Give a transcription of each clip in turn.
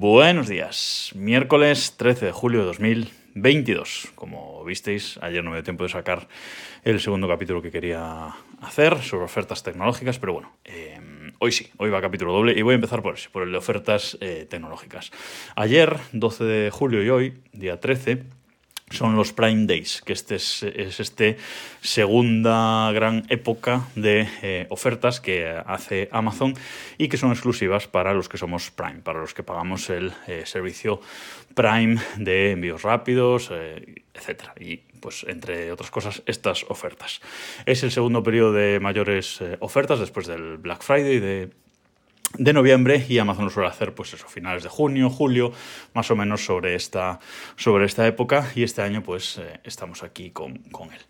Buenos días, miércoles 13 de julio de 2022. Como visteis, ayer no me dio tiempo de sacar el segundo capítulo que quería hacer sobre ofertas tecnológicas, pero bueno, eh, hoy sí, hoy va capítulo doble y voy a empezar por ese, por el de ofertas eh, tecnológicas. Ayer, 12 de julio y hoy, día 13, son los Prime Days, que este es, es este segunda gran época de eh, ofertas que hace Amazon y que son exclusivas para los que somos Prime, para los que pagamos el eh, servicio Prime de envíos rápidos, eh, etcétera. Y pues entre otras cosas estas ofertas. Es el segundo periodo de mayores eh, ofertas después del Black Friday de de noviembre y Amazon lo suele hacer pues eso, finales de junio, julio, más o menos sobre esta, sobre esta época y este año pues eh, estamos aquí con, con, él.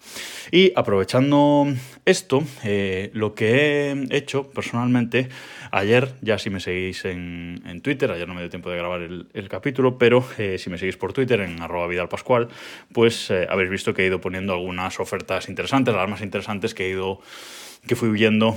Y aprovechando esto, eh, lo que he hecho personalmente, ayer, ya si me seguís en, en Twitter, ayer no me dio tiempo de grabar el, el capítulo, pero eh, si me seguís por Twitter en arroba vidalpascual, pues eh, habéis visto que he ido poniendo algunas ofertas interesantes, las más interesantes que he ido, que fui viendo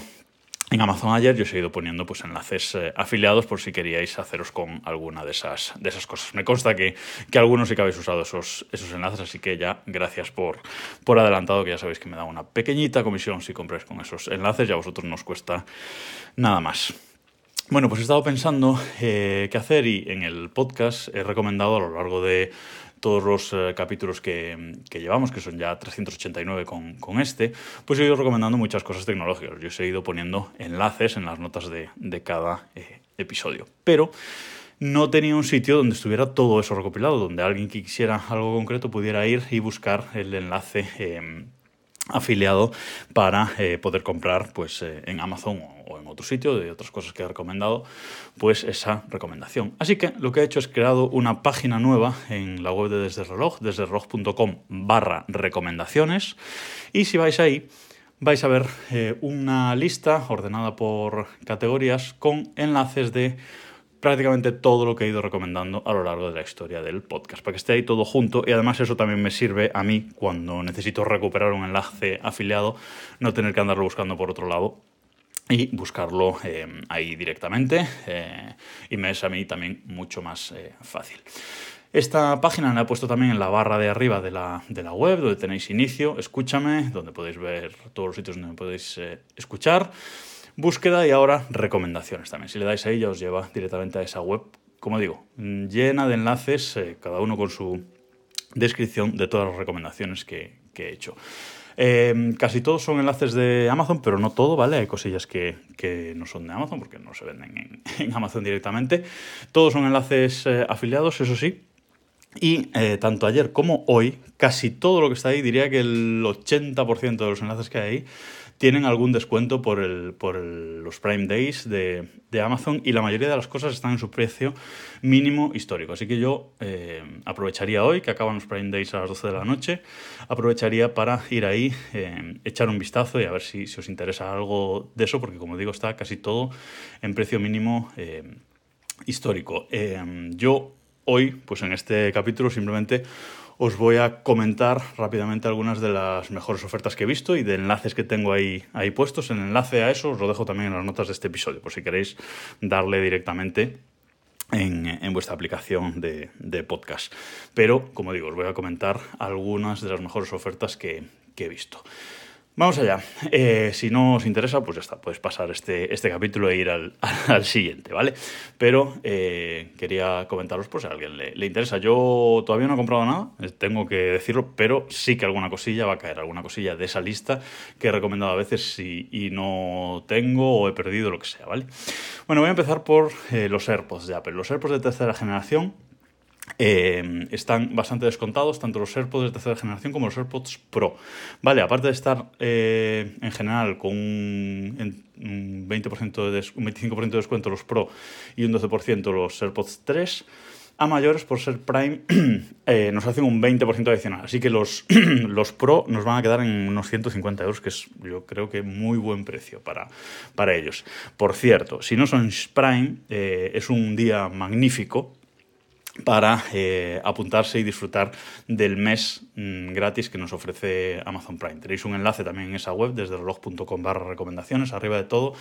en Amazon ayer yo he ido poniendo pues, enlaces eh, afiliados por si queríais haceros con alguna de esas, de esas cosas. Me consta que, que algunos sí que habéis usado esos, esos enlaces, así que ya gracias por, por adelantado, que ya sabéis que me da una pequeñita comisión si compráis con esos enlaces, ya a vosotros no os cuesta nada más. Bueno, pues he estado pensando eh, qué hacer y en el podcast he recomendado a lo largo de todos los eh, capítulos que, que, llevamos, que son ya 389 con, con, este, pues he ido recomendando muchas cosas tecnológicas. Yo os he ido poniendo enlaces en las notas de, de cada eh, episodio. Pero no tenía un sitio donde estuviera todo eso recopilado, donde alguien que quisiera algo concreto pudiera ir y buscar el enlace. Eh, afiliado para eh, poder comprar pues eh, en Amazon o, en otro sitio de otras cosas que he recomendado pues esa recomendación. Así que lo que he hecho es creado una página nueva en la web de desde reloj desde reloj.com barra recomendaciones. Y si vais ahí vais a ver eh, una lista ordenada por categorías con enlaces de prácticamente todo lo que he ido recomendando a lo largo de la historia del podcast, para que esté ahí todo junto y además eso también me sirve a mí cuando necesito recuperar un enlace afiliado, no tener que andarlo buscando por otro lado y buscarlo eh, ahí directamente eh, y me es a mí también mucho más eh, fácil. Esta página la he puesto también en la barra de arriba de la, de la web, donde tenéis inicio, escúchame, donde podéis ver todos los sitios donde podéis eh, escuchar búsqueda y ahora recomendaciones también. Si le dais ahí ya os lleva directamente a esa web, como digo, llena de enlaces, eh, cada uno con su descripción de todas las recomendaciones que, he hecho. Eh, casi todos son enlaces de Amazon, pero no todo, ¿vale? Hay cosillas que, no son de Amazon porque no se venden en, en Amazon directamente. Todos son enlaces eh, afiliados, eso sí. Y eh, tanto ayer como hoy, casi todo lo que está ahí, diría que el 80% de los enlaces que hay ahí tienen algún descuento por, el, por los Prime Days de, de, Amazon y la mayoría de las cosas están en su precio mínimo histórico. Así que yo eh, aprovecharía hoy, que acaban los Prime Days a las 12 de la noche, aprovecharía para ir ahí, eh, echar un vistazo y a ver si, si, os interesa algo de eso, porque como digo, está casi todo en precio mínimo eh, histórico. yo hoy, pues en este capítulo, simplemente os voy a comentar rápidamente algunas de las mejores ofertas que he visto y de enlaces que tengo ahí, ahí puestos. El enlace a eso os lo dejo también en las notas de este episodio, por si queréis darle directamente en, en, vuestra aplicación de, de, podcast. Pero, como digo, os voy a comentar algunas de las mejores ofertas que, que he visto. Vamos allá. Eh, si no os interesa, pues ya está, puedes pasar este, este capítulo e ir al, al siguiente, ¿vale? Pero eh, quería comentaros por si a alguien le, le, interesa. Yo todavía no he comprado nada, eh, tengo que decirlo, pero sí que alguna cosilla va a caer, alguna cosilla de esa lista que he recomendado a veces y, no tengo o he perdido, lo que sea, ¿vale? Bueno, voy a empezar por los AirPods de Apple. Los AirPods de tercera generación eh, están bastante descontados, tanto los AirPods de tercera generación como los AirPods Pro. Vale, aparte de estar eh, en general con un, un 20% de un 25% de descuento los Pro y un 12% los AirPods 3, a mayores por ser Prime eh, nos hacen un 20% adicional. Así que los, los Pro nos van a quedar en unos 150 euros, que es yo creo que muy buen precio para, para ellos. Por cierto, si no son Prime, es un día magnífico para eh, apuntarse y disfrutar del mes mm, gratis que nos ofrece Amazon Prime. Tenéis un enlace también en esa web, desde reloj.com barra recomendaciones, arriba de todo,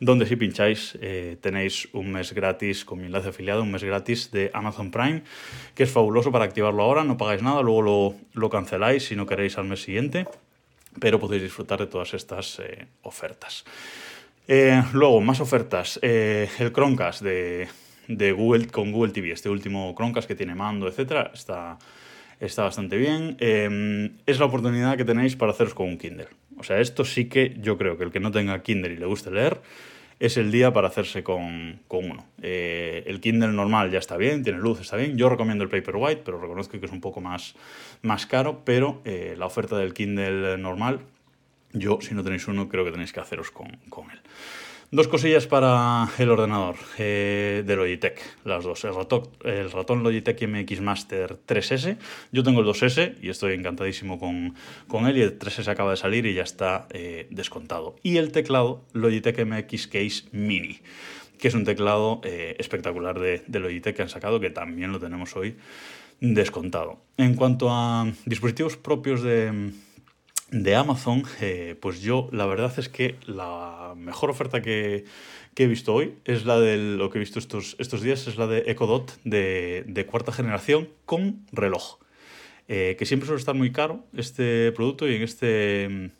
donde si pincháis eh, tenéis un mes gratis con mi enlace afiliado, un mes gratis de Amazon Prime, que es fabuloso para activarlo ahora, no pagáis nada, luego lo, canceláis si no queréis al mes siguiente, pero podéis disfrutar de todas estas eh, ofertas. luego, más ofertas. el Chromecast de, de Google con Google TV, este último Chromecast que tiene mando, etcétera, está, está bastante bien. Em, es la oportunidad que tenéis para haceros con un Kindle. O sea, esto sí que yo creo que el que no tenga Kindle y le guste leer, es el día para hacerse con, uno. Eh, el Kindle normal ya está bien, tiene luz, está bien. Yo recomiendo el Paperwhite, pero reconozco que es un poco más, más caro, pero eh, la oferta del Kindle normal, yo si no tenéis uno, creo que tenéis que haceros con, con él. Dos cosillas para el ordenador eh, de Logitech, las dos. El ratón, Logitech MX Master 3S. Yo tengo el 2S y estoy encantadísimo con, con él y el 3S acaba de salir y ya está eh, descontado. Y el teclado Logitech MX Case Mini, que es un teclado eh, espectacular de Logitech que han sacado, que también lo tenemos hoy descontado. En cuanto a dispositivos propios de de Amazon, eh, pues yo la verdad es que la mejor oferta que, he visto hoy es la de lo que he visto estos, estos días, es la de Echo Dot de, cuarta generación con reloj. Eh, que siempre suele estar muy caro este producto y en este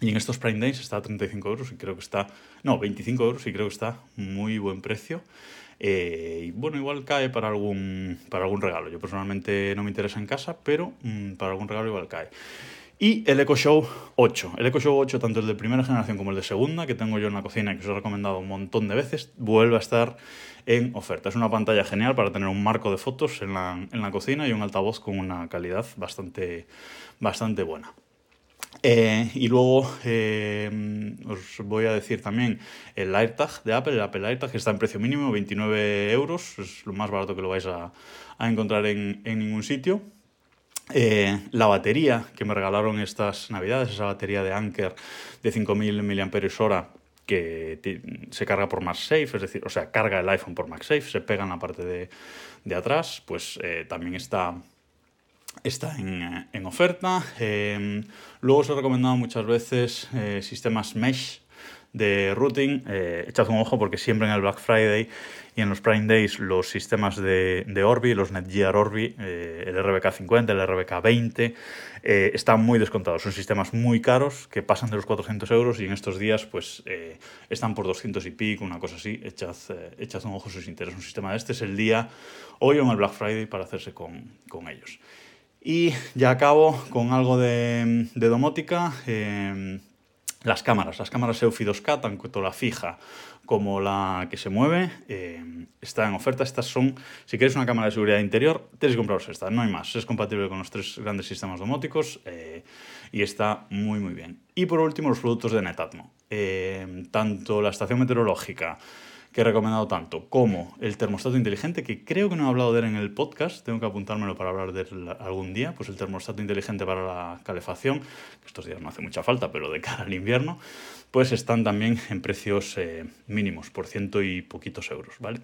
y en estos Prime Days está a 35 euros y creo que está, no, 25 euros y creo que está muy buen precio. Eh, y bueno, igual cae para algún, para algún regalo. Yo personalmente no me interesa en casa, pero mm, para algún regalo igual cae. Y el Echo Show 8. El Echo Show 8, tanto el de primera generación como el de segunda, que tengo yo en la cocina y que os he recomendado un montón de veces, vuelve a estar en oferta. Es una pantalla genial para tener un marco de fotos en la, en la cocina y un altavoz con una calidad bastante, bastante buena. Eh, y luego eh, os voy a decir también el AirTag de Apple, el Apple AirTag, que está en precio mínimo, 29 euros, es lo más barato que lo vais a, a encontrar en, en ningún sitio. Eh, la batería que me regalaron estas navidades, esa batería de Anker de 5000 mAh que se carga por MagSafe, es decir, o sea, carga el iPhone por MagSafe, se pega en la parte de, de atrás, pues eh, también está, está en, en oferta. Eh, luego os he recomendado muchas veces sistemas Mesh de routing, eh, echad un ojo porque siempre en el Black Friday y en los Prime Days los sistemas de, de Orbi, los Netgear Orbi, eh, el RBK 50, el RBK 20, eh, están muy descontados. Son sistemas muy caros que pasan de los 400 euros y en estos días pues están por 200 y pico, una cosa así. Echad, echad un ojo si os interesa un sistema de este. Es el día hoy o en el Black Friday para hacerse con, con ellos. Y ya acabo con algo de, de domótica. Las cámaras, las cámaras Eufy 2K, tanto la fija como la que se mueve, eh, están en oferta. Estas son, si queréis una cámara de seguridad interior, tenéis que compraros esta, no hay más. Es compatible con los tres grandes sistemas domóticos eh, y está muy muy bien. Y por último, los productos de Netatmo. Eh, tanto la estación meteorológica, que he recomendado tanto, como el termostato inteligente, que creo que no he hablado de él en el podcast, tengo que apuntármelo para hablar de él algún día, pues el termostato inteligente para la calefacción, que estos días no hace mucha falta, pero de cara al invierno, pues están también en precios eh, mínimos, por ciento y poquitos euros, ¿vale?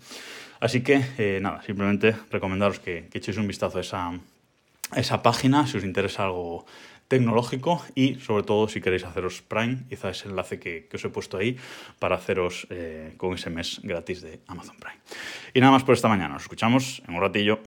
Así que, eh, nada, simplemente recomendaros que, echéis un vistazo esa, a esa página, si os interesa algo tecnológico y sobre todo si queréis haceros Prime, quizá ese enlace que, os he puesto ahí para haceros eh, con ese mes gratis de Amazon Prime. Y nada más por esta mañana, nos escuchamos en un ratillo.